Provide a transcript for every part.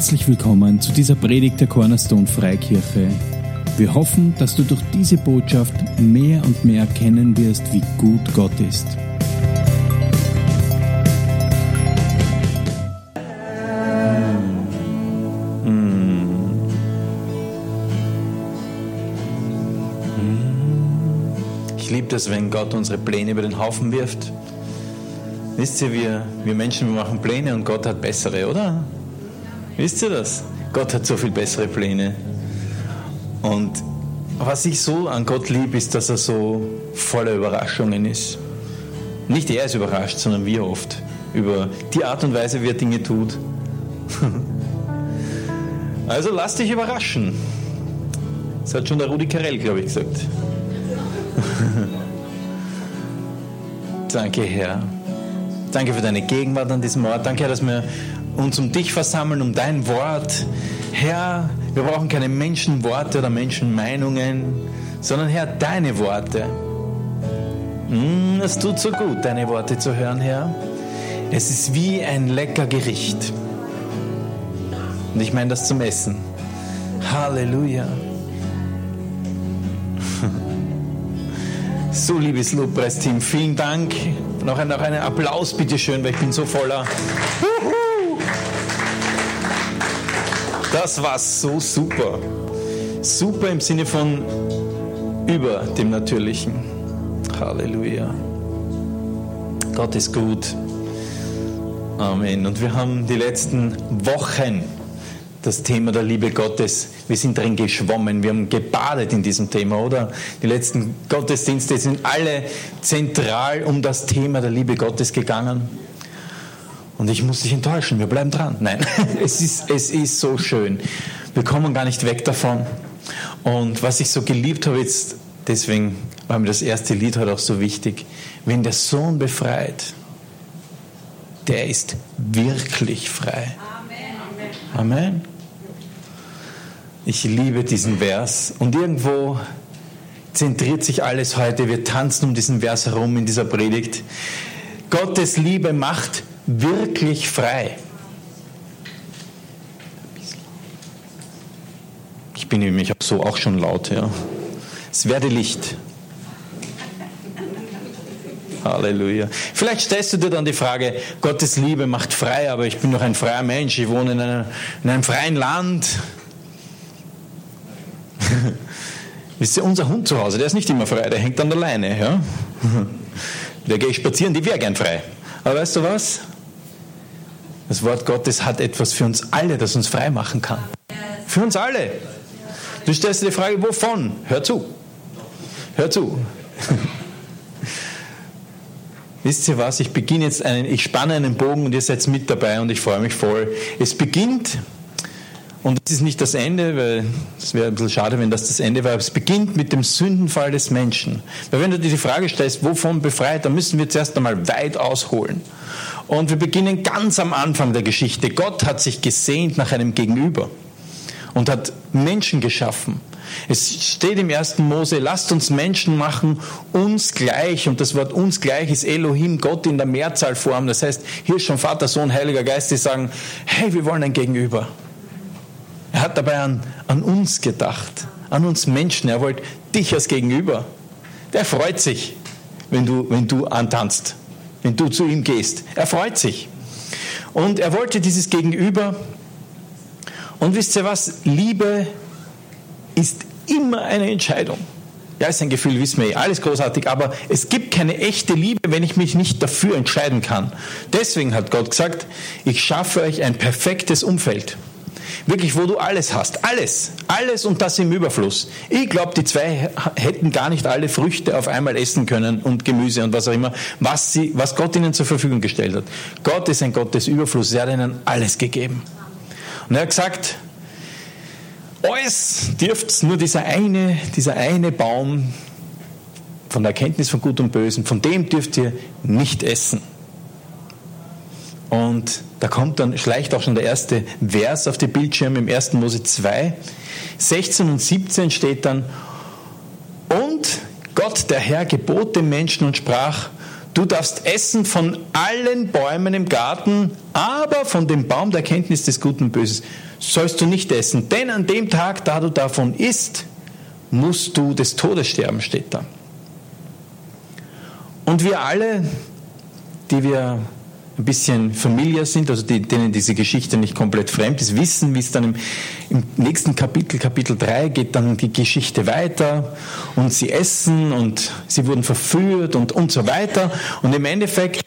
Herzlich willkommen zu dieser Predigt der Cornerstone Freikirche. Wir hoffen, dass du durch diese Botschaft mehr und mehr erkennen wirst, wie gut Gott ist. Ich liebe das, wenn Gott unsere Pläne über den Haufen wirft. Wisst ihr, wir, wir Menschen wir machen Pläne und Gott hat bessere, oder? Wisst ihr das? Gott hat so viel bessere Pläne. Und was ich so an Gott liebe, ist, dass er so voller Überraschungen ist. Nicht er ist überrascht, sondern wir oft über die Art und Weise, wie er Dinge tut. Also lass dich überraschen. Das hat schon der Rudi Carell, glaube ich, gesagt. Danke, Herr. Danke für deine Gegenwart an diesem Ort. Danke, Herr, dass wir uns um dich versammeln, um dein Wort. Herr, wir brauchen keine Menschenworte oder Menschenmeinungen, sondern Herr, deine Worte. Mm, es tut so gut, deine Worte zu hören, Herr. Es ist wie ein lecker Gericht. Und ich meine das zum Essen. Halleluja. So, liebes Lobpreisteam, vielen Dank. Noch ein, noch einen Applaus, bitteschön, weil ich bin so voller. Das war so super. Super im Sinne von über dem Natürlichen. Halleluja. Gott ist gut. Amen. Und wir haben die letzten Wochen das Thema der Liebe Gottes. Wir sind drin geschwommen, wir haben gebadet in diesem Thema, oder? Die letzten Gottesdienste sind alle zentral um das Thema der Liebe Gottes gegangen. Und ich muss dich enttäuschen, wir bleiben dran. Nein, es ist, es ist so schön. Wir kommen gar nicht weg davon. Und was ich so geliebt habe jetzt, deswegen war mir das erste Lied heute auch so wichtig, wenn der Sohn befreit, der ist wirklich frei. Amen. Amen. Ich liebe diesen Vers. Und irgendwo zentriert sich alles heute. Wir tanzen um diesen Vers herum in dieser Predigt. Gottes Liebe macht wirklich frei. Ich bin nämlich auch so auch schon laut, ja. Es werde Licht. Halleluja. Vielleicht stellst du dir dann die Frage, Gottes Liebe macht frei, aber ich bin doch ein freier Mensch, ich wohne in, einer, in einem freien Land. Wisst ihr, unser Hund zu Hause, der ist nicht immer frei, der hängt an der Leine. Ja? Der geht spazieren, die wäre gern frei. Aber weißt du was? Das Wort Gottes hat etwas für uns alle, das uns frei machen kann. Für uns alle. Du stellst dir die Frage, wovon? Hör zu. Hör zu. Wisst ihr was? Ich beginne jetzt einen, ich spanne einen Bogen und ihr seid mit dabei und ich freue mich voll. Es beginnt, und es ist nicht das Ende, weil es wäre ein bisschen schade, wenn das das Ende aber es beginnt mit dem Sündenfall des Menschen. Weil wenn du dir die Frage stellst, wovon befreit, dann müssen wir zuerst einmal weit ausholen. Und wir beginnen ganz am Anfang der Geschichte. Gott hat sich gesehnt nach einem Gegenüber und hat Menschen geschaffen. Es steht im ersten Mose, lasst uns Menschen machen, uns gleich. Und das Wort uns gleich ist Elohim, Gott in der Mehrzahlform. Das heißt, hier ist schon Vater, Sohn, Heiliger Geist, die sagen, hey, wir wollen ein Gegenüber. Er hat dabei an, an uns gedacht, an uns Menschen. Er wollte dich als Gegenüber. Der freut sich, wenn du, wenn du antanzt, wenn du zu ihm gehst. Er freut sich. Und er wollte dieses Gegenüber. Und wisst ihr was? Liebe ist immer eine Entscheidung. Ja, ist ein Gefühl, wissen wir eh, alles großartig, aber es gibt keine echte Liebe, wenn ich mich nicht dafür entscheiden kann. Deswegen hat Gott gesagt, ich schaffe euch ein perfektes Umfeld. Wirklich, wo du alles hast. Alles. Alles und das im Überfluss. Ich glaube, die zwei hätten gar nicht alle Früchte auf einmal essen können und Gemüse und was auch immer, was, sie, was Gott ihnen zur Verfügung gestellt hat. Gott ist ein Gott des Überflusses. Er hat ihnen alles gegeben. Und er hat gesagt, alles dürft nur dieser eine, dieser eine Baum von der Erkenntnis von Gut und Bösen, von dem dürft ihr nicht essen. Und da kommt dann, schleicht auch schon der erste Vers auf die Bildschirme im 1. Mose 2. 16 und 17 steht dann, und Gott, der Herr, gebot dem Menschen und sprach, du darfst essen von allen Bäumen im Garten, aber von dem Baum der Kenntnis des Guten und Böses sollst du nicht essen. Denn an dem Tag, da du davon isst, musst du des Todes sterben, steht da. Und wir alle, die wir ein bisschen familiar sind, also die, denen diese Geschichte nicht komplett fremd ist, wissen, wie es dann im, im, nächsten Kapitel, Kapitel 3, geht dann die Geschichte weiter und sie essen und sie wurden verführt und, und so weiter. Und im Endeffekt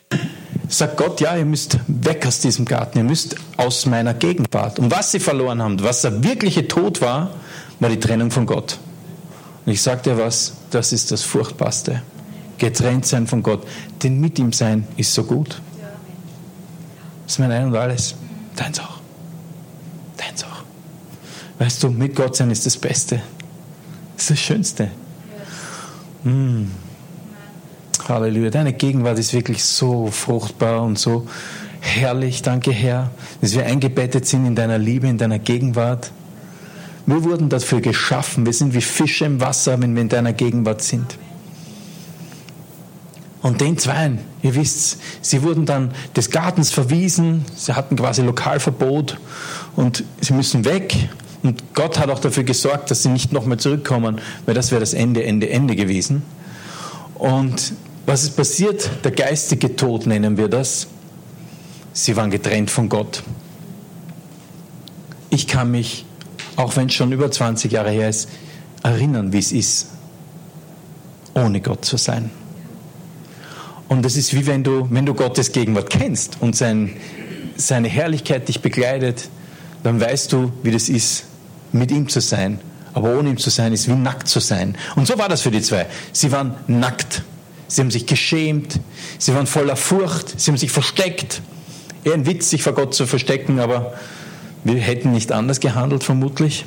sagt Gott, ja, ihr müsst weg aus diesem Garten, ihr müsst aus meiner Gegenwart. Und was sie verloren haben, was der wirkliche Tod war, war die Trennung von Gott. Und ich sage dir was, das ist das Furchtbarste. Getrennt sein von Gott. Denn mit ihm sein ist so gut. Das ist mein Ein und Alles. Deins auch. Deins auch. Weißt du, mit Gott sein ist das Beste. Das ist das Schönste. Mm. Halleluja. Deine Gegenwart ist wirklich so fruchtbar und so herrlich. Danke, Herr, dass wir eingebettet sind in deiner Liebe, in deiner Gegenwart. Wir wurden dafür geschaffen. Wir sind wie Fische im Wasser, wenn wir in deiner Gegenwart sind. Und den Zweien, ihr wisst, sie wurden dann des Gartens verwiesen, sie hatten quasi Lokalverbot und sie müssen weg. Und Gott hat auch dafür gesorgt, dass sie nicht nochmal zurückkommen, weil das wäre das Ende, Ende, Ende gewesen. Und was ist passiert? Der geistige Tod nennen wir das. Sie waren getrennt von Gott. Ich kann mich, auch wenn es schon über 20 Jahre her ist, erinnern, wie es ist, ohne Gott zu sein. Und das ist wie wenn du, wenn du Gottes Gegenwart kennst und sein, seine Herrlichkeit dich begleitet, dann weißt du, wie das ist, mit ihm zu sein. Aber ohne ihm zu sein, ist wie nackt zu sein. Und so war das für die zwei. Sie waren nackt. Sie haben sich geschämt. Sie waren voller Furcht. Sie haben sich versteckt. Eher ein Witz, sich vor Gott zu verstecken, aber wir hätten nicht anders gehandelt, vermutlich.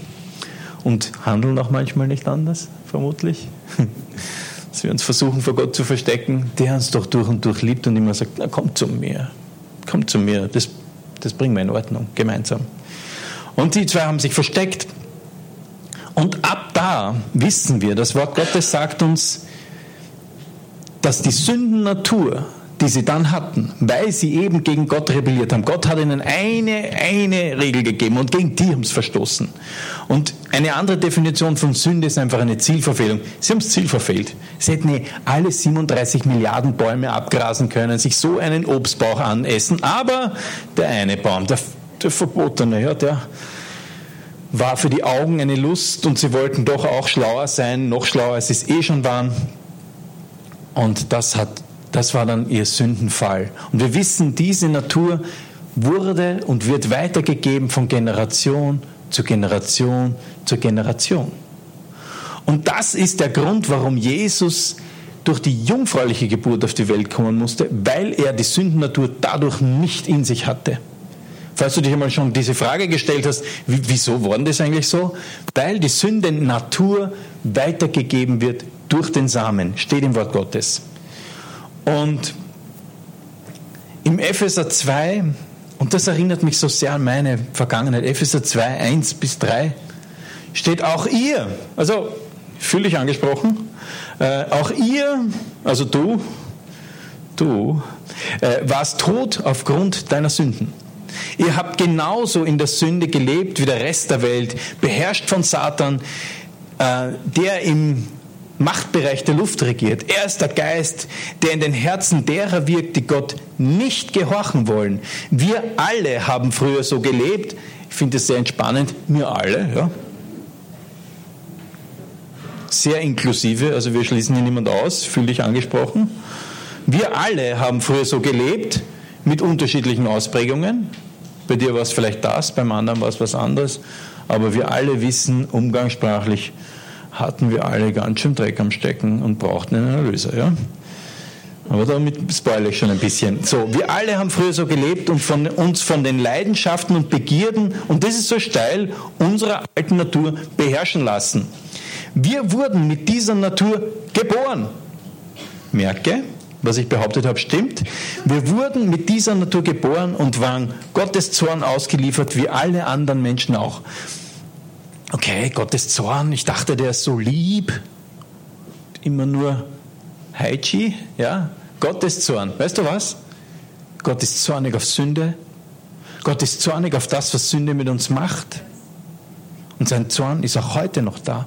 Und handeln auch manchmal nicht anders, vermutlich. dass wir uns versuchen, vor Gott zu verstecken, der uns doch durch und durch liebt und immer sagt, na komm zu mir, komm zu mir, das, das bringen wir in Ordnung, gemeinsam. Und die zwei haben sich versteckt. Und ab da wissen wir, das Wort Gottes sagt uns, dass die Sündennatur die sie dann hatten, weil sie eben gegen Gott rebelliert haben. Gott hat ihnen eine, eine Regel gegeben und gegen die haben sie verstoßen. Und eine andere Definition von Sünde ist einfach eine Zielverfehlung. Sie haben das Ziel verfehlt. Sie hätten alle 37 Milliarden Bäume abgrasen können, sich so einen Obstbauch anessen, aber der eine Baum, der, der verbotene, ja, der war für die Augen eine Lust und sie wollten doch auch schlauer sein, noch schlauer als sie es eh schon waren. Und das hat das war dann ihr Sündenfall. Und wir wissen, diese Natur wurde und wird weitergegeben von Generation zu Generation zu Generation. Und das ist der Grund, warum Jesus durch die jungfräuliche Geburt auf die Welt kommen musste, weil er die Sündennatur dadurch nicht in sich hatte. Falls du dich einmal schon diese Frage gestellt hast, wieso war das eigentlich so? Weil die Sündennatur weitergegeben wird durch den Samen, steht im Wort Gottes. Und im Epheser 2, und das erinnert mich so sehr an meine Vergangenheit, Epheser 2, 1 bis 3, steht auch ihr, also fühle ich angesprochen, äh, auch ihr, also du, du, äh, warst tot aufgrund deiner Sünden. Ihr habt genauso in der Sünde gelebt wie der Rest der Welt, beherrscht von Satan, äh, der im Machtbereich der Luft regiert. Er ist der Geist, der in den Herzen derer wirkt, die Gott nicht gehorchen wollen. Wir alle haben früher so gelebt. Ich finde es sehr entspannend. Wir alle, ja. Sehr inklusive, also wir schließen hier niemand aus, fühle dich angesprochen. Wir alle haben früher so gelebt, mit unterschiedlichen Ausprägungen. Bei dir war es vielleicht das, beim anderen war es was anderes. Aber wir alle wissen umgangssprachlich, hatten wir alle ganz schön Dreck am Stecken und brauchten einen Erlöser. Ja? Aber damit spoilere ich schon ein bisschen. So, wir alle haben früher so gelebt und von, uns von den Leidenschaften und Begierden, und das ist so steil, unserer alten Natur beherrschen lassen. Wir wurden mit dieser Natur geboren. Merke, was ich behauptet habe, stimmt. Wir wurden mit dieser Natur geboren und waren Gottes Zorn ausgeliefert, wie alle anderen Menschen auch okay, Gottes Zorn, ich dachte, der ist so lieb, immer nur Haichi, ja, Gottes Zorn. Weißt du was? Gott ist zornig auf Sünde. Gott ist zornig auf das, was Sünde mit uns macht. Und sein Zorn ist auch heute noch da.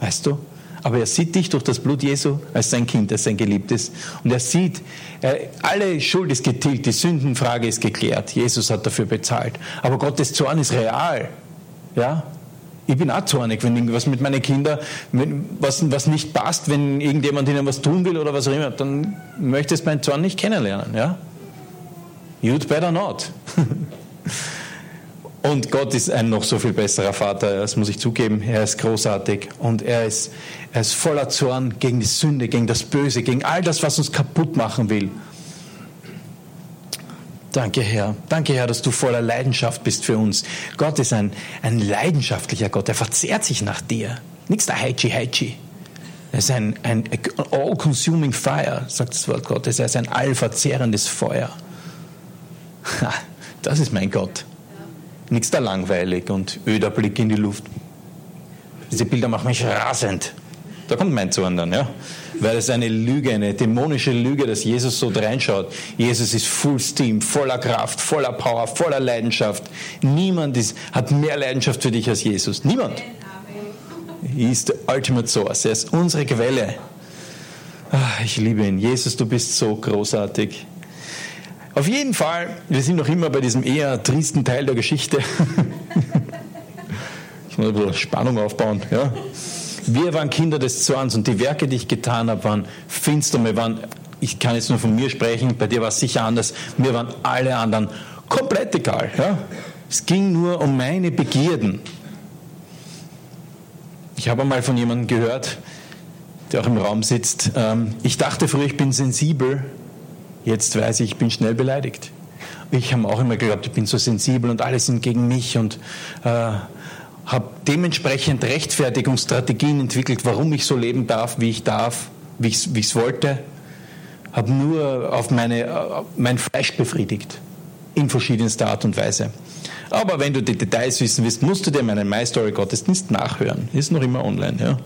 Weißt du? Aber er sieht dich durch das Blut Jesu als sein Kind, als sein Geliebtes. Und er sieht, alle Schuld ist getilgt, die Sündenfrage ist geklärt. Jesus hat dafür bezahlt. Aber Gottes Zorn ist real. Ja? Ich bin auch zornig, wenn irgendwas mit meinen Kindern, was, was nicht passt, wenn irgendjemand ihnen was tun will oder was auch immer, dann möchte es meinen Zorn nicht kennenlernen. Ja? You'd better not. Und Gott ist ein noch so viel besserer Vater, das muss ich zugeben. Er ist großartig und er ist, er ist voller Zorn gegen die Sünde, gegen das Böse, gegen all das, was uns kaputt machen will. Danke, Herr. Danke, Herr, dass du voller Leidenschaft bist für uns. Gott ist ein, ein leidenschaftlicher Gott. Er verzehrt sich nach dir. Nichts der Heichi Heichi. Er ist ein, ein all-consuming fire, sagt das Wort Gottes. Er ist ein allverzehrendes Feuer. Das ist mein Gott nichts da langweilig und öder Blick in die Luft. Diese Bilder machen mich rasend. Da kommt mein Zorn dann, ja. Weil es eine Lüge, eine dämonische Lüge, dass Jesus so reinschaut. Jesus ist full steam, voller Kraft, voller Power, voller Leidenschaft. Niemand ist, hat mehr Leidenschaft für dich als Jesus. Niemand. Er ist der Ultimate Source. Er ist unsere Quelle. Ach, ich liebe ihn. Jesus, du bist so großartig. Auf jeden Fall, wir sind noch immer bei diesem eher tristen Teil der Geschichte. ich muss ein bisschen Spannung aufbauen. Ja. Wir waren Kinder des Zorns und die Werke, die ich getan habe, waren finster. Wir waren, ich kann jetzt nur von mir sprechen, bei dir war es sicher anders. Mir waren alle anderen komplett egal. Ja. Es ging nur um meine Begierden. Ich habe einmal von jemandem gehört, der auch im Raum sitzt. Ähm, ich dachte früher, ich bin sensibel Jetzt weiß ich, ich bin schnell beleidigt. Ich habe auch immer geglaubt, ich bin so sensibel und alle sind gegen mich und äh, habe dementsprechend Rechtfertigungsstrategien entwickelt, warum ich so leben darf, wie ich darf, wie ich es wollte. Habe nur auf meine, äh, mein Fleisch befriedigt, in verschiedenster Art und Weise. Aber wenn du die Details wissen willst, musst du dir meinen My Story Gottesdienst nachhören. Ist noch immer online. Ja.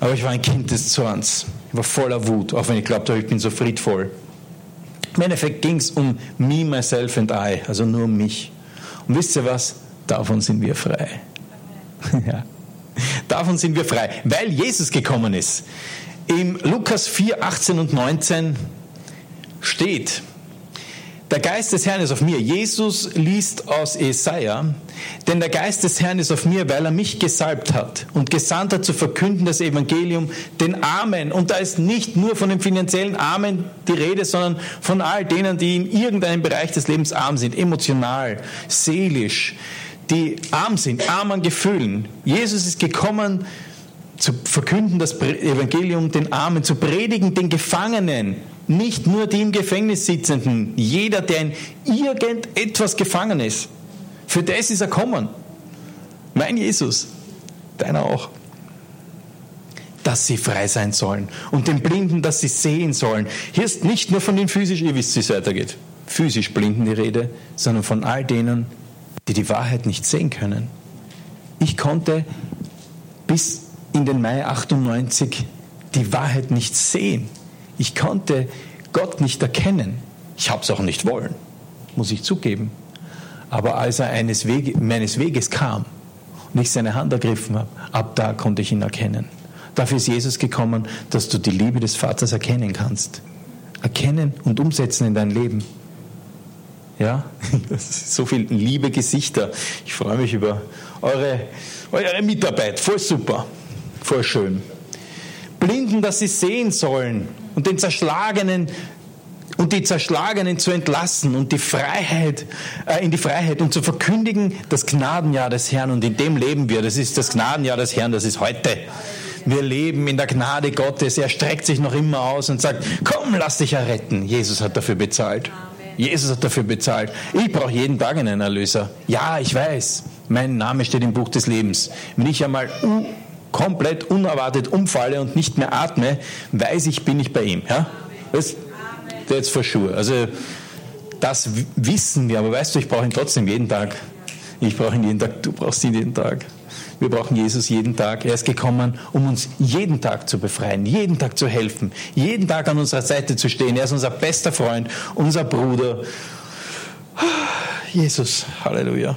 Aber ich war ein Kind des Zorns. Ich war voller Wut, auch wenn ich glaubte, ich bin so friedvoll. Im Endeffekt ging es um me, myself and I, also nur um mich. Und wisst ihr was? Davon sind wir frei. ja. Davon sind wir frei, weil Jesus gekommen ist. Im Lukas 4, 18 und 19 steht, der Geist des Herrn ist auf mir. Jesus liest aus Jesaja, denn der Geist des Herrn ist auf mir, weil er mich gesalbt hat und gesandt hat zu verkünden das Evangelium den Armen. Und da ist nicht nur von den finanziellen Armen die Rede, sondern von all denen, die in irgendeinem Bereich des Lebens arm sind, emotional, seelisch, die arm sind, arm an Gefühlen. Jesus ist gekommen, zu verkünden das Evangelium den Armen, zu predigen den Gefangenen, nicht nur die im Gefängnis sitzenden, jeder, der in irgendetwas gefangen ist. Für das ist er kommen. Mein Jesus, deiner auch. Dass sie frei sein sollen und den Blinden, dass sie sehen sollen. Hier ist nicht nur von den physisch, ihr wisst, wie es weitergeht, physisch Blinden die Rede, sondern von all denen, die die Wahrheit nicht sehen können. Ich konnte bis in den Mai 98 die Wahrheit nicht sehen. Ich konnte Gott nicht erkennen. Ich habe es auch nicht wollen, muss ich zugeben. Aber als er eines Wege, meines Weges kam und ich seine Hand ergriffen habe, ab da konnte ich ihn erkennen. Dafür ist Jesus gekommen, dass du die Liebe des Vaters erkennen kannst. Erkennen und umsetzen in dein Leben. Ja, so viel liebe Gesichter. Ich freue mich über eure, eure Mitarbeit. Voll super, voll schön. Blinden, dass sie sehen sollen und den Zerschlagenen und die Zerschlagenen zu entlassen und die Freiheit, äh, in die Freiheit und zu verkündigen das Gnadenjahr des Herrn und in dem leben wir. Das ist das Gnadenjahr des Herrn, das ist heute. Wir leben in der Gnade Gottes. Er streckt sich noch immer aus und sagt, komm, lass dich erretten. Jesus hat dafür bezahlt. Jesus hat dafür bezahlt. Ich brauche jeden Tag einen Erlöser. Ja, ich weiß. Mein Name steht im Buch des Lebens. Wenn ich einmal komplett unerwartet umfalle und nicht mehr atme, weiß ich, bin ich bei ihm. Ja? Das, jetzt for sure. Also das wissen wir, aber weißt du, ich brauche ihn trotzdem jeden Tag. Ich brauche ihn jeden Tag, du brauchst ihn jeden Tag. Wir brauchen Jesus jeden Tag. Er ist gekommen, um uns jeden Tag zu befreien, jeden Tag zu helfen, jeden Tag an unserer Seite zu stehen. Er ist unser bester Freund, unser Bruder. Jesus, Halleluja.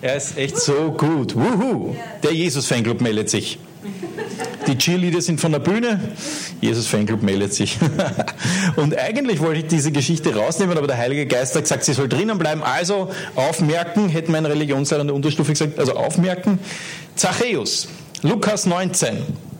Er ist echt so gut. Wuhu! Der Jesus-Fanclub meldet sich. Die Cheerleader sind von der Bühne. Jesus Fanclub meldet sich. Und eigentlich wollte ich diese Geschichte rausnehmen, aber der Heilige Geist hat gesagt, sie soll drinnen bleiben. Also aufmerken, hätte mein Religionslehrer in der Unterstufe gesagt, also aufmerken. Zachäus, Lukas 19.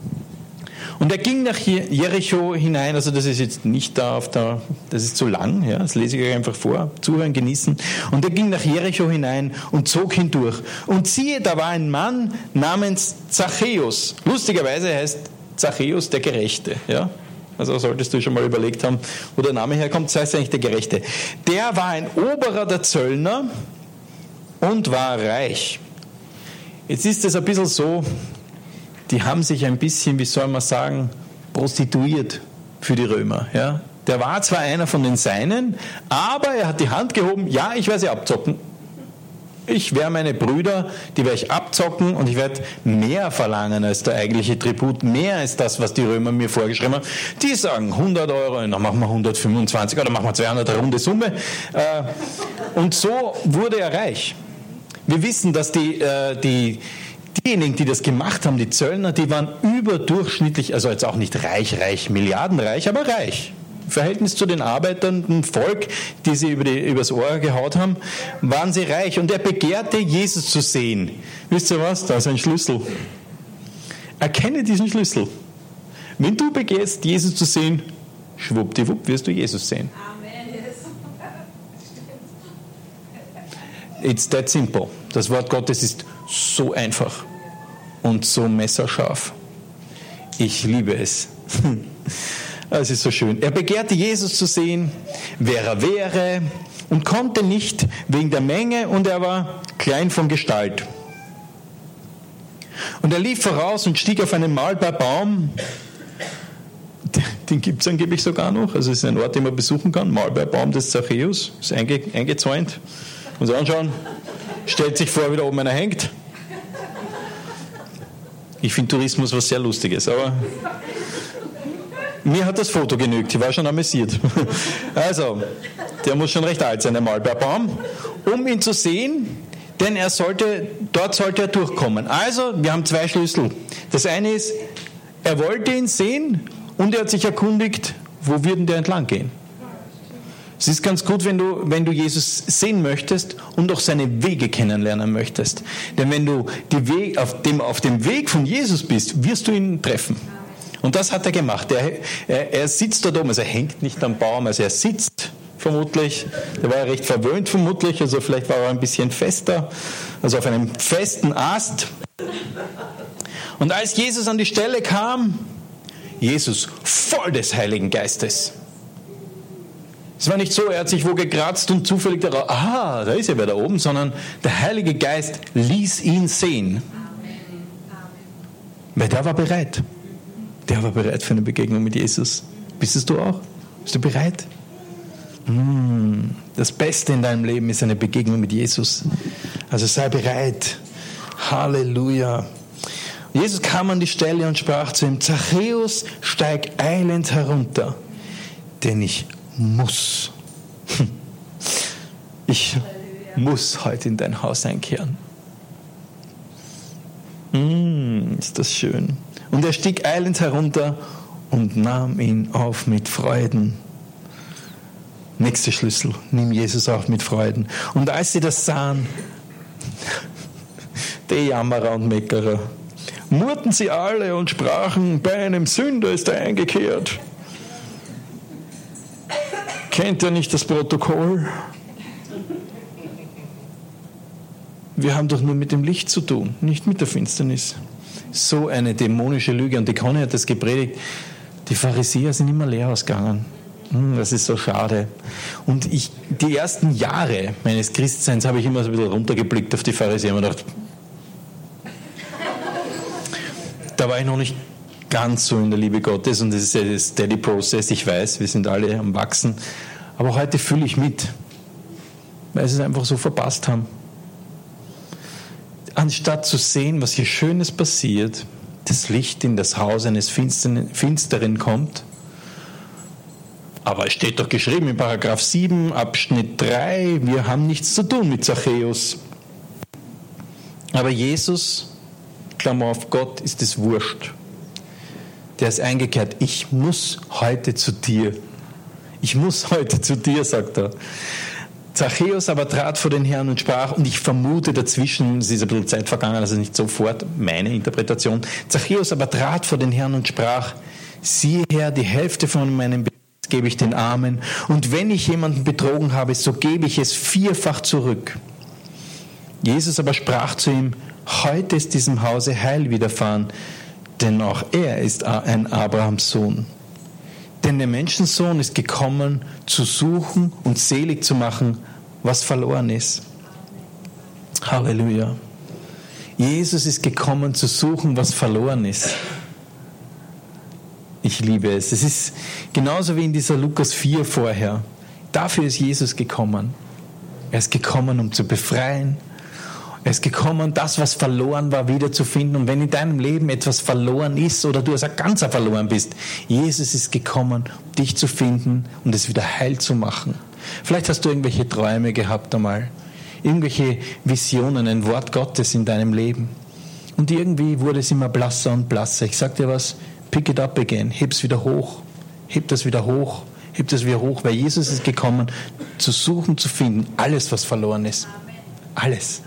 Und er ging nach Jericho hinein, also das ist jetzt nicht da auf der, das ist zu lang, ja, das lese ich euch einfach vor, zuhören, genießen. Und er ging nach Jericho hinein und zog hindurch. Und siehe, da war ein Mann namens Zachäus. Lustigerweise heißt Zachäus der Gerechte, ja. Also solltest du schon mal überlegt haben, wo der Name herkommt, das heißt eigentlich der Gerechte. Der war ein Oberer der Zöllner und war reich. Jetzt ist es ein bisschen so, die haben sich ein bisschen, wie soll man sagen, prostituiert für die Römer. Ja? Der war zwar einer von den Seinen, aber er hat die Hand gehoben, ja, ich werde sie abzocken. Ich werde meine Brüder, die werde ich abzocken und ich werde mehr verlangen als der eigentliche Tribut, mehr als das, was die Römer mir vorgeschrieben haben. Die sagen 100 Euro, dann machen wir 125 oder machen wir 200, eine runde Summe. Äh, und so wurde er reich. Wir wissen, dass die, äh, die, diejenigen, die das gemacht haben, die Zöllner, die waren überdurchschnittlich, also jetzt auch nicht reich, reich, milliardenreich, aber reich. Im Verhältnis zu den Arbeitern, dem Volk, die sie über die, übers Ohr gehaut haben, waren sie reich. Und er begehrte, Jesus zu sehen. Wisst ihr was? Da ist ein Schlüssel. Erkenne diesen Schlüssel. Wenn du begehrst, Jesus zu sehen, schwuppdiwupp wirst du Jesus sehen. It's that simple. Das Wort Gottes ist so einfach und so messerscharf. Ich liebe es. Es ist so schön. Er begehrte Jesus zu sehen, wer er wäre und konnte nicht wegen der Menge und er war klein von Gestalt. Und er lief voraus und stieg auf einen Mahlbeerbaum. Den gibt es angeblich sogar noch. Also es ist ein Ort, den man besuchen kann. Mahlbeerbaum des Zachäus. Ist einge, eingezäunt. Muss anschauen. Stellt sich vor, wie da oben einer hängt. Ich finde Tourismus was sehr Lustiges, aber mir hat das Foto genügt, ich war schon amüsiert. Also, der muss schon recht alt sein, der Malbeerbaum, um ihn zu sehen, denn er sollte, dort sollte er durchkommen. Also, wir haben zwei Schlüssel. Das eine ist, er wollte ihn sehen und er hat sich erkundigt, wo wird denn der entlang gehen? Es ist ganz gut, wenn du, wenn du Jesus sehen möchtest und auch seine Wege kennenlernen möchtest. Denn wenn du Weg, auf, dem, auf dem Weg von Jesus bist, wirst du ihn treffen. Und das hat er gemacht. Er, er, er sitzt dort oben, also er hängt nicht am Baum, also er sitzt vermutlich. Der war ja recht verwöhnt vermutlich, also vielleicht war er ein bisschen fester, also auf einem festen Ast. Und als Jesus an die Stelle kam, Jesus voll des Heiligen Geistes, es war nicht so, er hat sich wo gekratzt und zufällig darauf, aha, da ist er wer da oben, sondern der Heilige Geist ließ ihn sehen. Weil der war bereit. Der war bereit für eine Begegnung mit Jesus. Bist es du auch? Bist du bereit? Mm, das Beste in deinem Leben ist eine Begegnung mit Jesus. Also sei bereit. Halleluja. Jesus kam an die Stelle und sprach zu ihm, Zachäus, steig eilend herunter, denn ich muss. Ich muss heute in dein Haus einkehren. Mm, ist das schön. Und er stieg eilend herunter und nahm ihn auf mit Freuden. Nächster Schlüssel, nimm Jesus auf mit Freuden. Und als sie das sahen, die Jammerer und Meckerer, murrten sie alle und sprachen, bei einem Sünder ist er eingekehrt. Kennt ihr nicht das Protokoll? Wir haben doch nur mit dem Licht zu tun, nicht mit der Finsternis. So eine dämonische Lüge. Und die Conny hat das gepredigt. Die Pharisäer sind immer leer ausgegangen. Hm, das ist so schade. Und ich, die ersten Jahre meines Christseins habe ich immer so ein bisschen runtergeblickt auf die Pharisäer und gedacht, da war ich noch nicht ganz so in der Liebe Gottes und das ist ja das Steady Process, ich weiß, wir sind alle am Wachsen. Aber heute fühle ich mit, weil sie es einfach so verpasst haben. anstatt zu sehen, was hier Schönes passiert, das Licht in das Haus eines Finsteren kommt. Aber es steht doch geschrieben in Paragraph 7, Abschnitt 3, wir haben nichts zu tun mit Zachäus. Aber Jesus, Klammer auf Gott, ist es wurscht. Der ist eingekehrt. Ich muss heute zu dir. Ich muss heute zu dir, sagt er. Zachäus aber trat vor den Herrn und sprach, und ich vermute dazwischen, es ist ein bisschen Zeit vergangen, also nicht sofort meine Interpretation. Zachäus aber trat vor den Herrn und sprach, siehe her, die Hälfte von meinem Besitz gebe ich den Armen, und wenn ich jemanden betrogen habe, so gebe ich es vierfach zurück. Jesus aber sprach zu ihm, heute ist diesem Hause Heil widerfahren, denn auch er ist ein Abrahams Sohn. Denn der Menschensohn ist gekommen, zu suchen und selig zu machen, was verloren ist. Halleluja. Jesus ist gekommen, zu suchen, was verloren ist. Ich liebe es. Es ist genauso wie in dieser Lukas 4 vorher. Dafür ist Jesus gekommen. Er ist gekommen, um zu befreien, er ist gekommen, das, was verloren war, wiederzufinden. Und wenn in deinem Leben etwas verloren ist oder du als ein Ganzer verloren bist, Jesus ist gekommen, dich zu finden und es wieder heil zu machen. Vielleicht hast du irgendwelche Träume gehabt einmal, irgendwelche Visionen, ein Wort Gottes in deinem Leben. Und irgendwie wurde es immer blasser und blasser. Ich sag dir was, pick it up again, heb's wieder hoch, heb das wieder hoch, heb das wieder hoch, weil Jesus ist gekommen, zu suchen, zu finden, alles, was verloren ist. Alles.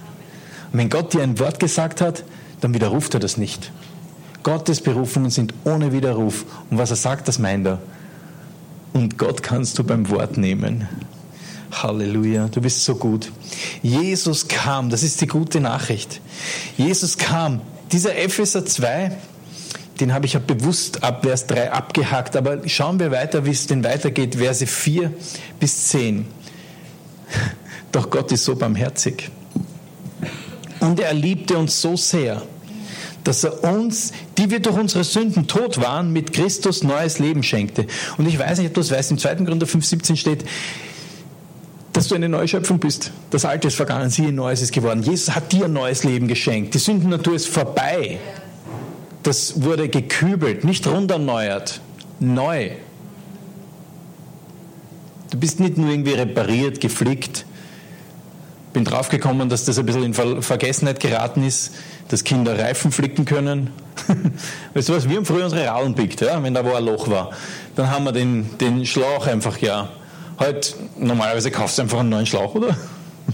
Wenn Gott dir ein Wort gesagt hat, dann widerruft er das nicht. Gottes Berufungen sind ohne Widerruf. Und was er sagt, das meint er. Und Gott kannst du beim Wort nehmen. Halleluja, du bist so gut. Jesus kam, das ist die gute Nachricht. Jesus kam. Dieser Epheser 2, den habe ich ja bewusst ab Vers 3 abgehakt, aber schauen wir weiter, wie es denn weitergeht, Verse 4 bis 10. Doch Gott ist so barmherzig. Und er liebte uns so sehr, dass er uns, die wir durch unsere Sünden tot waren, mit Christus neues Leben schenkte. Und ich weiß nicht, ob du das weißt, im 2. Korinther 5,17 steht, dass du eine neue Schöpfung bist. Das Alte ist vergangen, siehe, Neues ist geworden. Jesus hat dir ein neues Leben geschenkt. Die Sündennatur ist vorbei. Das wurde gekübelt, nicht runderneuert, neu. Du bist nicht nur irgendwie repariert, geflickt, bin draufgekommen, dass das ein bisschen in Vergessenheit geraten ist, dass Kinder Reifen flicken können. weißt du was, wir haben früher unsere Radeln pickt, ja, wenn da wo ein Loch war. Dann haben wir den, den Schlauch einfach, ja. Heute, normalerweise kaufst du einfach einen neuen Schlauch, oder?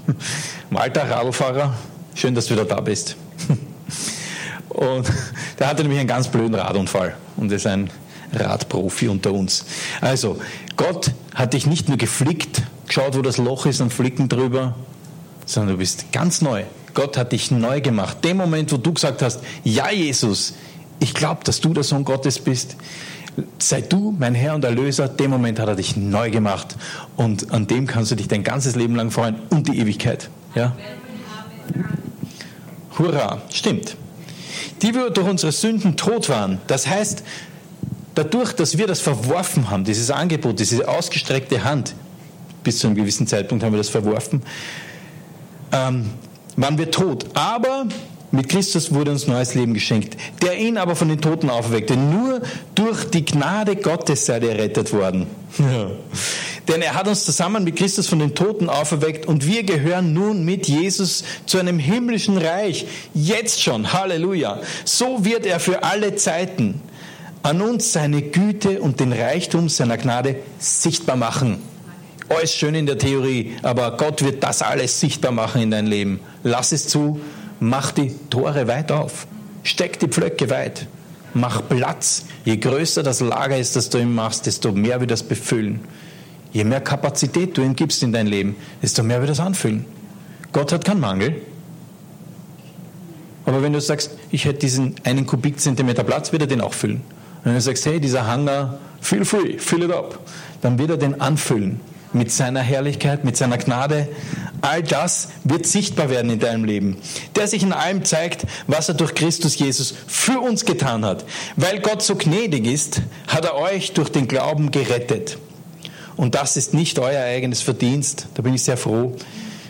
Malta Radlfahrer, schön, dass du wieder da bist. Und der hatte nämlich einen ganz blöden Radunfall und ist ein Radprofi unter uns. Also, Gott hat dich nicht nur geflickt, geschaut, wo das Loch ist und flicken drüber, sondern du bist ganz neu. Gott hat dich neu gemacht. Dem Moment, wo du gesagt hast, ja Jesus, ich glaube, dass du der Sohn Gottes bist, sei du mein Herr und Erlöser, dem Moment hat er dich neu gemacht. Und an dem kannst du dich dein ganzes Leben lang freuen und die Ewigkeit. Ja? Hurra, stimmt. Die wir durch unsere Sünden tot waren. Das heißt, dadurch, dass wir das verworfen haben, dieses Angebot, diese ausgestreckte Hand, bis zu einem gewissen Zeitpunkt haben wir das verworfen, ähm, waren wir tot. Aber mit Christus wurde uns neues Leben geschenkt, der ihn aber von den Toten auferweckte. Nur durch die Gnade Gottes seid ihr errettet worden. Ja. Denn er hat uns zusammen mit Christus von den Toten auferweckt und wir gehören nun mit Jesus zu einem himmlischen Reich. Jetzt schon. Halleluja. So wird er für alle Zeiten an uns seine Güte und den Reichtum seiner Gnade sichtbar machen alles schön in der Theorie, aber Gott wird das alles sichtbar machen in dein Leben. Lass es zu, mach die Tore weit auf, steck die Pflöcke weit, mach Platz. Je größer das Lager ist, das du ihm machst, desto mehr wird das befüllen. Je mehr Kapazität du ihm gibst in dein Leben, desto mehr wird das anfüllen. Gott hat keinen Mangel. Aber wenn du sagst, ich hätte diesen einen Kubikzentimeter Platz, wird er den auch füllen. Wenn du sagst, hey, dieser Hangar, feel free, fill it up, dann wird er den anfüllen mit seiner Herrlichkeit, mit seiner Gnade. All das wird sichtbar werden in deinem Leben. Der sich in allem zeigt, was er durch Christus Jesus für uns getan hat. Weil Gott so gnädig ist, hat er euch durch den Glauben gerettet. Und das ist nicht euer eigenes Verdienst. Da bin ich sehr froh.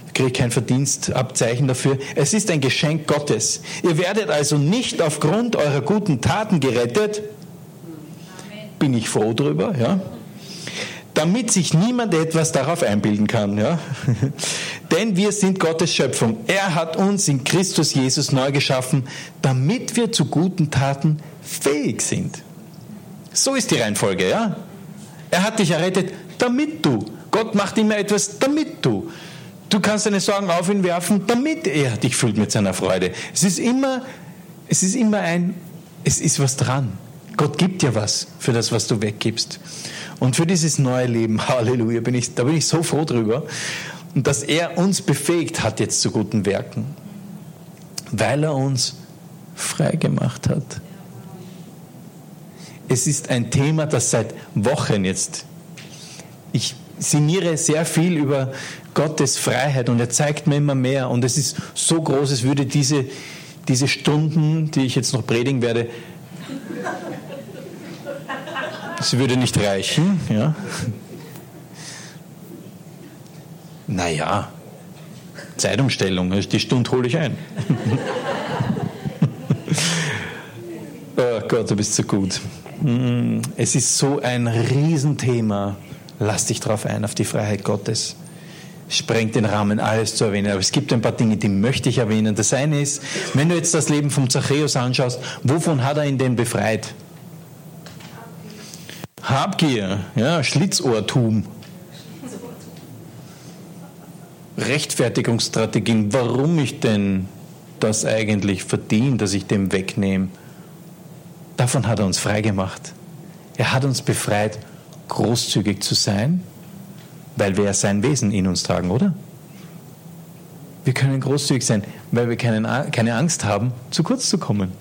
Wir kriege kein Verdienstabzeichen dafür. Es ist ein Geschenk Gottes. Ihr werdet also nicht aufgrund eurer guten Taten gerettet. Bin ich froh drüber, ja? Damit sich niemand etwas darauf einbilden kann, ja? Denn wir sind Gottes Schöpfung. Er hat uns in Christus Jesus neu geschaffen, damit wir zu guten Taten fähig sind. So ist die Reihenfolge, ja? Er hat dich errettet, damit du. Gott macht immer etwas, damit du. Du kannst deine Sorgen auf ihn werfen, damit er dich füllt mit seiner Freude. Es ist immer, es ist immer ein, es ist was dran. Gott gibt dir was für das, was du weggibst. Und für dieses neue Leben, Halleluja, bin ich, da bin ich so froh drüber. Und dass er uns befähigt hat jetzt zu guten Werken. Weil er uns frei gemacht hat. Es ist ein Thema, das seit Wochen jetzt, ich sinniere sehr viel über Gottes Freiheit und er zeigt mir immer mehr und es ist so groß, es würde diese, diese Stunden, die ich jetzt noch predigen werde, es würde nicht reichen. Ja. Naja, Zeitumstellung, die Stunde hole ich ein. oh Gott, du bist so gut. Mm, es ist so ein Riesenthema. Lass dich drauf ein, auf die Freiheit Gottes. Sprengt den Rahmen, alles zu erwähnen. Aber es gibt ein paar Dinge, die möchte ich erwähnen. Das eine ist, wenn du jetzt das Leben vom Zachäus anschaust, wovon hat er ihn denn befreit? Habgier, ja, Schlitzohrtum. Rechtfertigungsstrategien, warum ich denn das eigentlich verdiene, dass ich dem wegnehme. Davon hat er uns freigemacht. Er hat uns befreit, großzügig zu sein, weil wir ja sein Wesen in uns tragen, oder? Wir können großzügig sein, weil wir keine Angst haben, zu kurz zu kommen.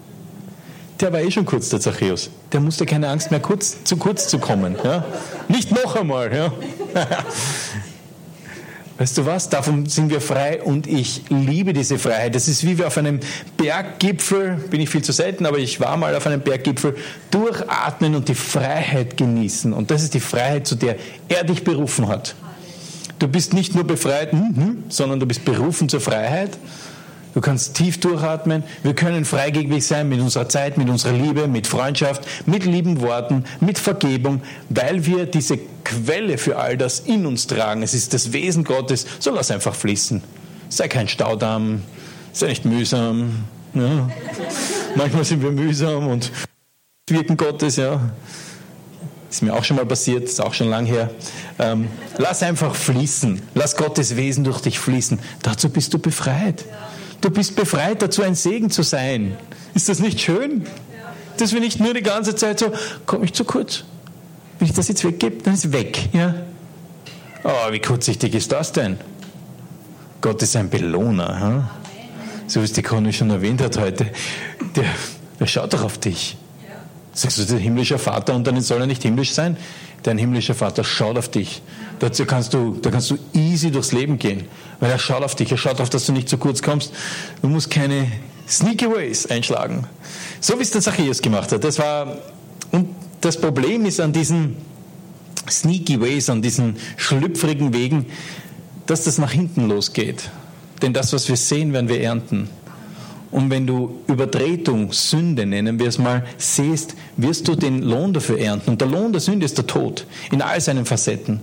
Der war eh schon kurz, der Zachäus. Der musste keine Angst mehr, kurz, zu kurz zu kommen. Ja? Nicht noch einmal. Ja? Weißt du was? Davon sind wir frei und ich liebe diese Freiheit. Das ist wie wir auf einem Berggipfel, bin ich viel zu selten, aber ich war mal auf einem Berggipfel, durchatmen und die Freiheit genießen. Und das ist die Freiheit, zu der er dich berufen hat. Du bist nicht nur befreit, mhm, sondern du bist berufen zur Freiheit. Du kannst tief durchatmen. Wir können freigebig sein mit unserer Zeit, mit unserer Liebe, mit Freundschaft, mit lieben Worten, mit Vergebung, weil wir diese Quelle für all das in uns tragen. Es ist das Wesen Gottes. So lass einfach fließen. Sei kein Staudamm. Sei nicht mühsam. Ja. Manchmal sind wir mühsam und wirken Gottes, ja. Ist mir auch schon mal passiert, ist auch schon lang her. Ähm, lass einfach fließen. Lass Gottes Wesen durch dich fließen. Dazu bist du befreit. Ja. Du bist befreit dazu, ein Segen zu sein. Ist das nicht schön? Dass wir nicht nur die ganze Zeit so, komme ich zu kurz. Wenn ich das jetzt weggebe, dann ist es weg. Ja? Oh, wie kurzsichtig ist das denn? Gott ist ein Belohner. Hm? So wie es die Conny schon erwähnt hat heute. Der, der schaut doch auf dich. Sagst du, der himmlische Vater und dann soll er nicht himmlisch sein? Dein himmlischer Vater schaut auf dich. Dazu kannst du, da kannst du easy durchs Leben gehen, weil er schaut auf dich. Er schaut auf, dass du nicht zu kurz kommst. Du musst keine Sneaky Ways einschlagen. So wie es der Zachäus gemacht hat. Das war, und das Problem ist an diesen Sneaky Ways, an diesen schlüpfrigen Wegen, dass das nach hinten losgeht. Denn das, was wir sehen, werden wir ernten. Und wenn du Übertretung, Sünde nennen wir es mal, siehst, wirst du den Lohn dafür ernten. Und der Lohn der Sünde ist der Tod in all seinen Facetten.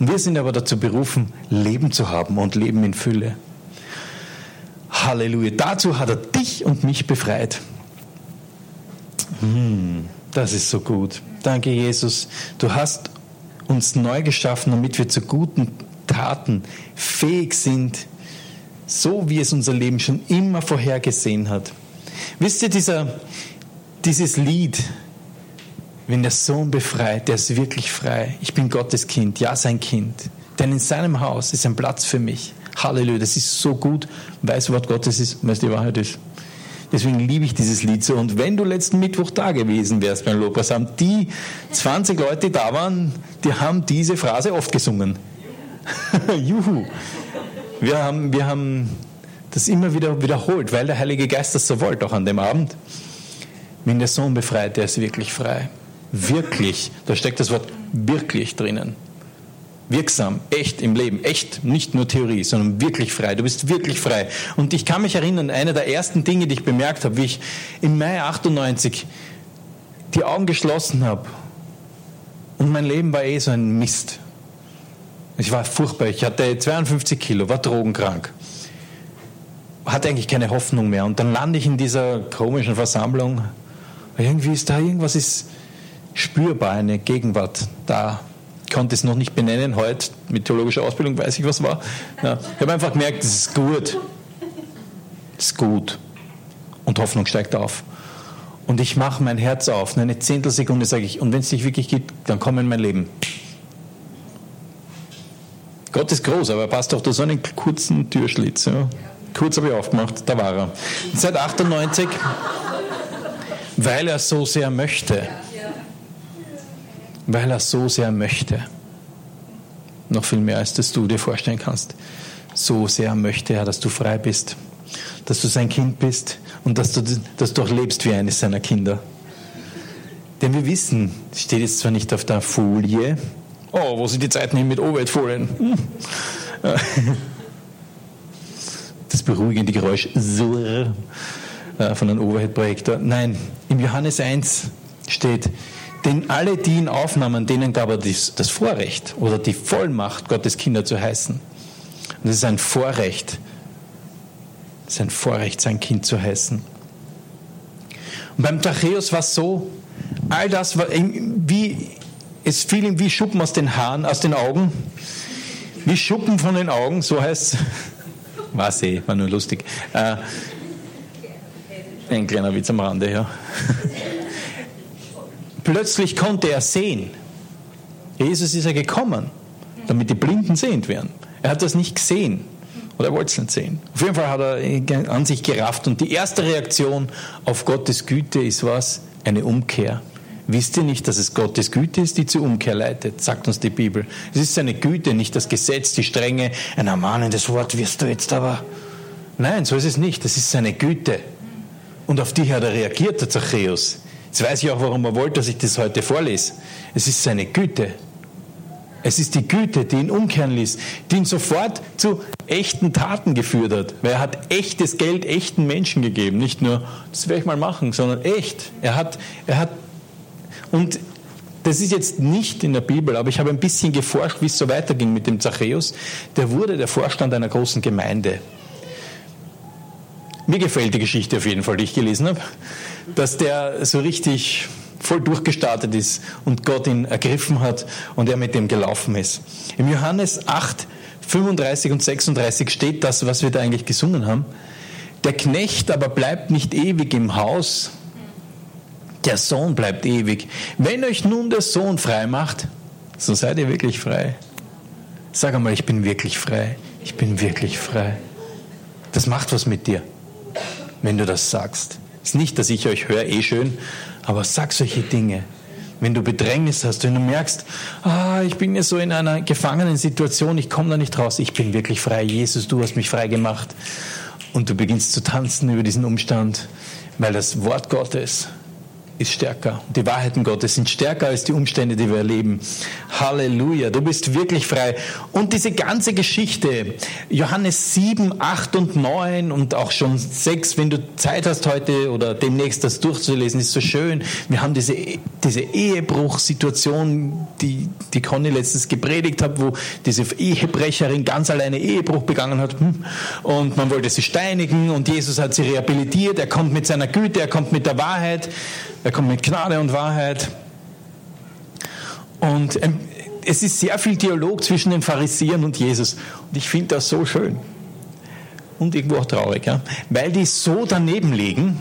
Und wir sind aber dazu berufen, Leben zu haben und Leben in Fülle. Halleluja. Dazu hat er dich und mich befreit. Hm, das ist so gut. Danke, Jesus. Du hast uns neu geschaffen, damit wir zu guten Taten fähig sind, so wie es unser Leben schon immer vorhergesehen hat. Wisst ihr, dieser, dieses Lied, wenn der Sohn befreit, der ist wirklich frei. Ich bin Gottes Kind, ja, sein Kind. Denn in seinem Haus ist ein Platz für mich. Halleluja, das ist so gut, weil das Wort Gottes ist, weil es die Wahrheit ist. Deswegen liebe ich dieses Lied so. Und wenn du letzten Mittwoch da gewesen wärst beim Lobpreisamt, die 20 Leute, die da waren, die haben diese Phrase oft gesungen. Juhu. Wir haben, wir haben das immer wieder wiederholt, weil der Heilige Geist das so wollte, auch an dem Abend. Wenn der Sohn befreit, der ist wirklich frei. Wirklich. Da steckt das Wort wirklich drinnen. wirksam, echt im Leben, echt, nicht nur Theorie, sondern wirklich frei. Du bist wirklich frei. Und ich kann mich erinnern, eine der ersten Dinge, die ich bemerkt habe, wie ich im Mai 98 die Augen geschlossen habe und mein Leben war eh so ein Mist. Ich war furchtbar. Ich hatte 52 Kilo, war drogenkrank. Hatte eigentlich keine Hoffnung mehr. Und dann lande ich in dieser komischen Versammlung. Irgendwie ist da irgendwas ist spürbar, eine Gegenwart da. Ich konnte es noch nicht benennen. Heute mit theologischer Ausbildung weiß ich, was war. Ja, ich habe einfach gemerkt, es ist gut. Es ist gut. Und Hoffnung steigt auf. Und ich mache mein Herz auf. Eine Zehntelsekunde sage ich, und wenn es dich wirklich gibt, dann komm in mein Leben. Gott ist groß, aber er passt doch durch so einen kurzen Türschlitz. Ja. Kurz habe ich aufgemacht, da war er. Seit 98, weil er so sehr möchte. Weil er so sehr möchte. Noch viel mehr, als das du dir vorstellen kannst. So sehr möchte er, dass du frei bist, dass du sein Kind bist und dass du, dass du auch lebst wie eines seiner Kinder. Denn wir wissen, steht jetzt zwar nicht auf der Folie, Oh, wo sind die Zeiten hin mit Overhead-Folien? Hm. Das beruhigende Geräusch äh, von einem Overhead-Projektor. Nein, im Johannes 1 steht, denn alle, die ihn aufnahmen, denen gab er das Vorrecht oder die Vollmacht, Gottes Kinder zu heißen. Und das ist ein Vorrecht. Das ist ein Vorrecht, sein Kind zu heißen. Und beim Zachäus war es so, all das war wie es fiel ihm wie Schuppen aus den Haaren, aus den Augen. Wie Schuppen von den Augen, so heißt es. War eh, war nur lustig. Äh, ein kleiner Witz am Rande, ja. Plötzlich konnte er sehen. Jesus ist ja gekommen, damit die Blinden sehend werden. Er hat das nicht gesehen. Oder er wollte es nicht sehen. Auf jeden Fall hat er an sich gerafft. Und die erste Reaktion auf Gottes Güte ist was? Eine Umkehr. Wisst ihr nicht, dass es Gottes Güte ist, die zur Umkehr leitet, sagt uns die Bibel. Es ist seine Güte, nicht das Gesetz, die Strenge, ein ermahnendes Wort wirst du jetzt aber. Nein, so ist es nicht. Das ist seine Güte. Und auf die hat er reagiert, der Zachäus. Jetzt weiß ich auch, warum er wollte, dass ich das heute vorlese. Es ist seine Güte. Es ist die Güte, die ihn umkehren ließ, die ihn sofort zu echten Taten geführt hat. Weil er hat echtes Geld echten Menschen gegeben. Nicht nur, das werde ich mal machen, sondern echt. Er hat, er hat und das ist jetzt nicht in der Bibel, aber ich habe ein bisschen geforscht, wie es so weiterging mit dem Zachäus. Der wurde der Vorstand einer großen Gemeinde. Mir gefällt die Geschichte auf jeden Fall, die ich gelesen habe, dass der so richtig voll durchgestartet ist und Gott ihn ergriffen hat und er mit dem gelaufen ist. Im Johannes 8, 35 und 36 steht das, was wir da eigentlich gesungen haben. Der Knecht aber bleibt nicht ewig im Haus, der Sohn bleibt ewig. Wenn euch nun der Sohn frei macht, so seid ihr wirklich frei. Sag einmal, ich bin wirklich frei. Ich bin wirklich frei. Das macht was mit dir, wenn du das sagst. Es ist nicht, dass ich euch höre, eh schön, aber sag solche Dinge. Wenn du Bedrängnis hast, wenn du merkst, ah, ich bin ja so in einer gefangenen Situation, ich komme da nicht raus, ich bin wirklich frei. Jesus, du hast mich frei gemacht. Und du beginnst zu tanzen über diesen Umstand, weil das Wort Gottes ist stärker. Die Wahrheiten Gottes sind stärker als die Umstände, die wir erleben. Halleluja, du bist wirklich frei. Und diese ganze Geschichte, Johannes 7, 8 und 9 und auch schon 6, wenn du Zeit hast heute oder demnächst das durchzulesen, ist so schön. Wir haben diese, diese Ehebruchsituation, die, die Conny letztens gepredigt hat, wo diese Ehebrecherin ganz alleine Ehebruch begangen hat hm, und man wollte sie steinigen und Jesus hat sie rehabilitiert. Er kommt mit seiner Güte, er kommt mit der Wahrheit. Er kommt mit Gnade und Wahrheit. Und ähm, es ist sehr viel Dialog zwischen den Pharisäern und Jesus. Und ich finde das so schön. Und irgendwo auch traurig, ja? weil die so daneben liegen,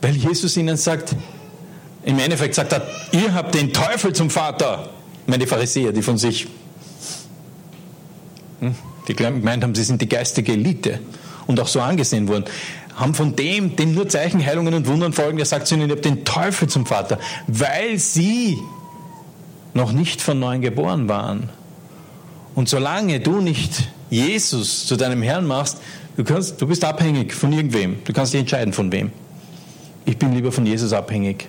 weil Jesus ihnen sagt, im Endeffekt sagt er, ihr habt den Teufel zum Vater. Meine, Pharisäer, die von sich, hm, die gemeint haben, sie sind die geistige Elite und auch so angesehen wurden haben von dem, dem nur Zeichen, Heilungen und Wundern folgen, der sagt zu ihnen, ihr habt den Teufel zum Vater, weil sie noch nicht von neuem geboren waren. Und solange du nicht Jesus zu deinem Herrn machst, du, kannst, du bist abhängig von irgendwem. Du kannst dich entscheiden, von wem. Ich bin lieber von Jesus abhängig.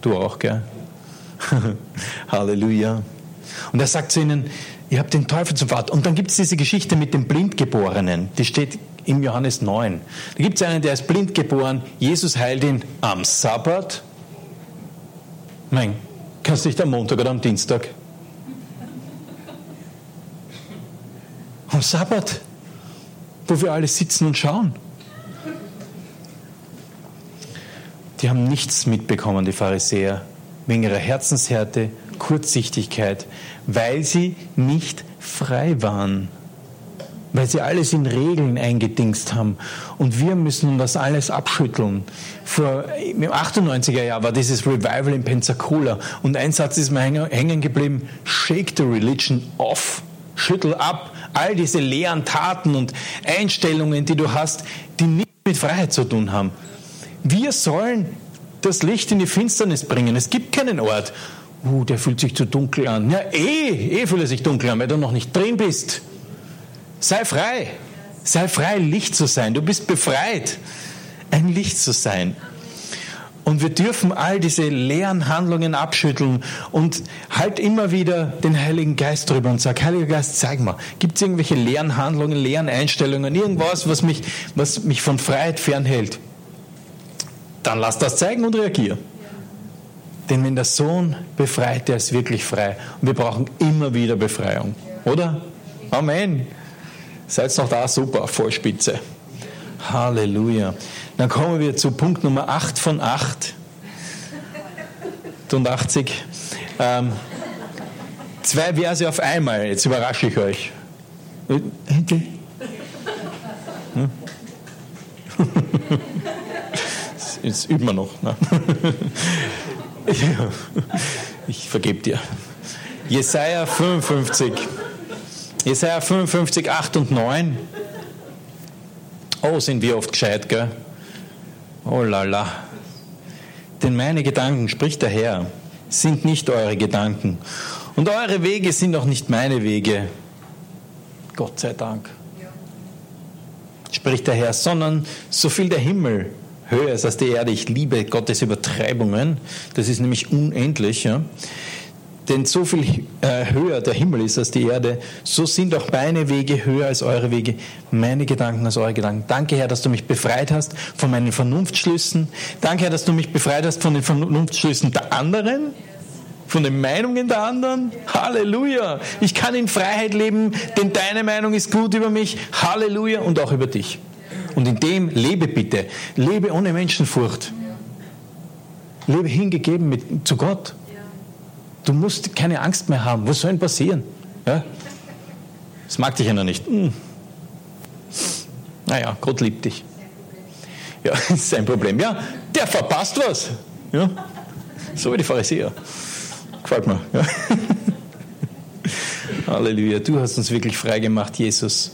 Du auch, gell? Halleluja. Und er sagt zu ihnen, Ihr habt den Teufel zum Vater. Und dann gibt es diese Geschichte mit dem Blindgeborenen. Die steht im Johannes 9. Da gibt es einen, der ist blind geboren. Jesus heilt ihn am Sabbat. Nein, kannst du nicht am Montag oder am Dienstag? Am Sabbat, wo wir alle sitzen und schauen. Die haben nichts mitbekommen, die Pharisäer, wegen ihrer Herzenshärte, Kurzsichtigkeit, weil sie nicht frei waren, weil sie alles in Regeln eingedingst haben. Und wir müssen das alles abschütteln. Vor, Im 98er Jahr war dieses Revival in Pensacola und ein Satz ist mir hängen geblieben, shake the religion off, schüttel ab all diese leeren Taten und Einstellungen, die du hast, die nichts mit Freiheit zu tun haben. Wir sollen das Licht in die Finsternis bringen. Es gibt keinen Ort, uh, der fühlt sich zu dunkel an. Ja, eh, eh fühlt er sich dunkel an, weil du noch nicht drin bist. Sei frei. Sei frei, Licht zu sein. Du bist befreit, ein Licht zu sein. Und wir dürfen all diese leeren Handlungen abschütteln und halt immer wieder den Heiligen Geist drüber und sag, Heiliger Geist, zeig mal, gibt es irgendwelche leeren Handlungen, leeren Einstellungen, irgendwas, was mich, was mich von Freiheit fernhält? Dann lass das zeigen und reagier. Denn wenn der Sohn befreit, der ist wirklich frei. Und wir brauchen immer wieder Befreiung. Oder? Amen. Seid noch da, super, Vollspitze. Halleluja. Dann kommen wir zu Punkt Nummer 8 von 8. Und 80. Ähm, zwei Verse auf einmal, jetzt überrasche ich euch. Hm? Jetzt üben wir noch. Ne? Ich vergebe dir. Jesaja 55. Jesaja 55, 8 und 9. Oh, sind wir oft gescheit, gell? Oh la la. Denn meine Gedanken, spricht der Herr, sind nicht eure Gedanken. Und eure Wege sind auch nicht meine Wege. Gott sei Dank. Spricht der Herr, sondern so viel der Himmel höher ist als die Erde. Ich liebe Gottes Übertreibungen. Das ist nämlich unendlich. Ja? Denn so viel äh, höher der Himmel ist als die Erde, so sind auch meine Wege höher als eure Wege, meine Gedanken als eure Gedanken. Danke, Herr, dass du mich befreit hast von meinen Vernunftschlüssen. Danke, Herr, dass du mich befreit hast von den Vernunftschlüssen der anderen, von den Meinungen der anderen. Halleluja. Ich kann in Freiheit leben, denn deine Meinung ist gut über mich. Halleluja und auch über dich. Und in dem lebe bitte. Lebe ohne Menschenfurcht. Lebe hingegeben mit, zu Gott. Du musst keine Angst mehr haben. Was soll denn passieren? Ja? Das mag dich ja noch nicht. Hm. Naja, Gott liebt dich. Ja, das ist sein Problem. Ja, der verpasst was. Ja? So wie die Pharisäer. Gefällt mir. Ja? Halleluja. Du hast uns wirklich frei gemacht, Jesus.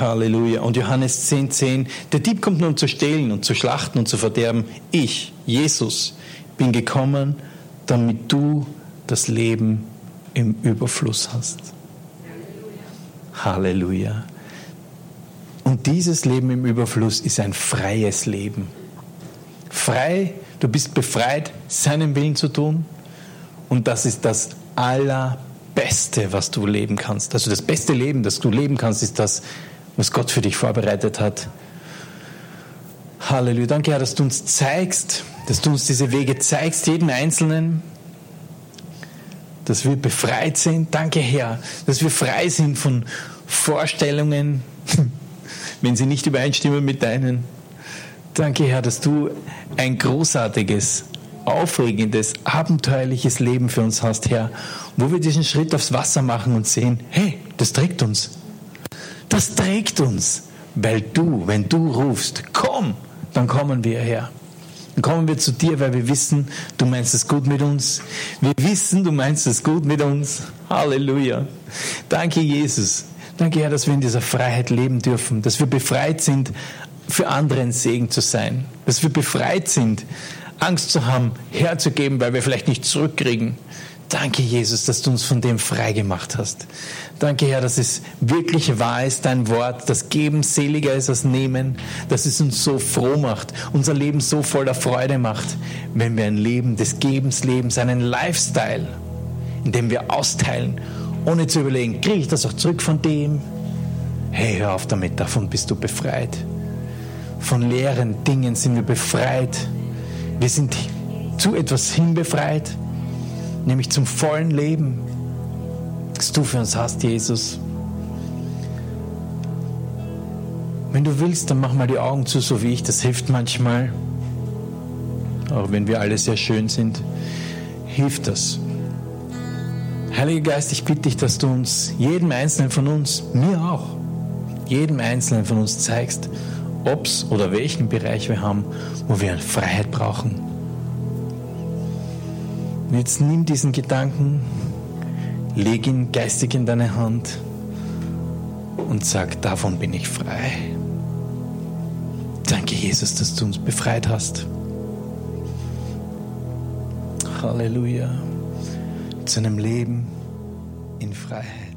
Halleluja. Und Johannes 10, 10, der Dieb kommt nur um zu stehlen und zu schlachten und zu verderben. Ich, Jesus, bin gekommen, damit du das Leben im Überfluss hast. Halleluja. Und dieses Leben im Überfluss ist ein freies Leben. Frei, du bist befreit, seinen Willen zu tun. Und das ist das Allerbeste, was du leben kannst. Also das beste Leben, das du leben kannst, ist das, was Gott für dich vorbereitet hat. Halleluja. Danke, Herr, dass du uns zeigst, dass du uns diese Wege zeigst, jeden Einzelnen, dass wir befreit sind. Danke, Herr, dass wir frei sind von Vorstellungen, wenn sie nicht übereinstimmen mit deinen. Danke, Herr, dass du ein großartiges, aufregendes, abenteuerliches Leben für uns hast, Herr, wo wir diesen Schritt aufs Wasser machen und sehen, hey, das trägt uns. Das trägt uns, weil du, wenn du rufst, komm, dann kommen wir her. Dann kommen wir zu dir, weil wir wissen, du meinst es gut mit uns. Wir wissen, du meinst es gut mit uns. Halleluja. Danke, Jesus. Danke, Herr, dass wir in dieser Freiheit leben dürfen, dass wir befreit sind, für andere ein Segen zu sein, dass wir befreit sind, Angst zu haben, herzugeben, weil wir vielleicht nicht zurückkriegen, Danke, Jesus, dass du uns von dem frei gemacht hast. Danke, Herr, dass es wirklich wahr ist, dein Wort, das Geben seliger ist als Nehmen, dass es uns so froh macht, unser Leben so voller Freude macht, wenn wir ein Leben des Gebens leben, einen Lifestyle, in dem wir austeilen ohne zu überlegen, kriege ich das auch zurück von dem? Hey, hör auf damit, davon bist du befreit. Von leeren Dingen sind wir befreit. Wir sind zu etwas hinbefreit, nämlich zum vollen Leben, das du für uns hast, Jesus. Wenn du willst, dann mach mal die Augen zu, so wie ich. Das hilft manchmal. Auch wenn wir alle sehr schön sind, hilft das. Heiliger Geist, ich bitte dich, dass du uns, jedem Einzelnen von uns, mir auch, jedem Einzelnen von uns zeigst, ob es oder welchen Bereich wir haben, wo wir Freiheit brauchen. Und jetzt nimm diesen Gedanken, leg ihn geistig in deine Hand und sag, davon bin ich frei. Danke, Jesus, dass du uns befreit hast. Halleluja. Zu einem Leben in Freiheit.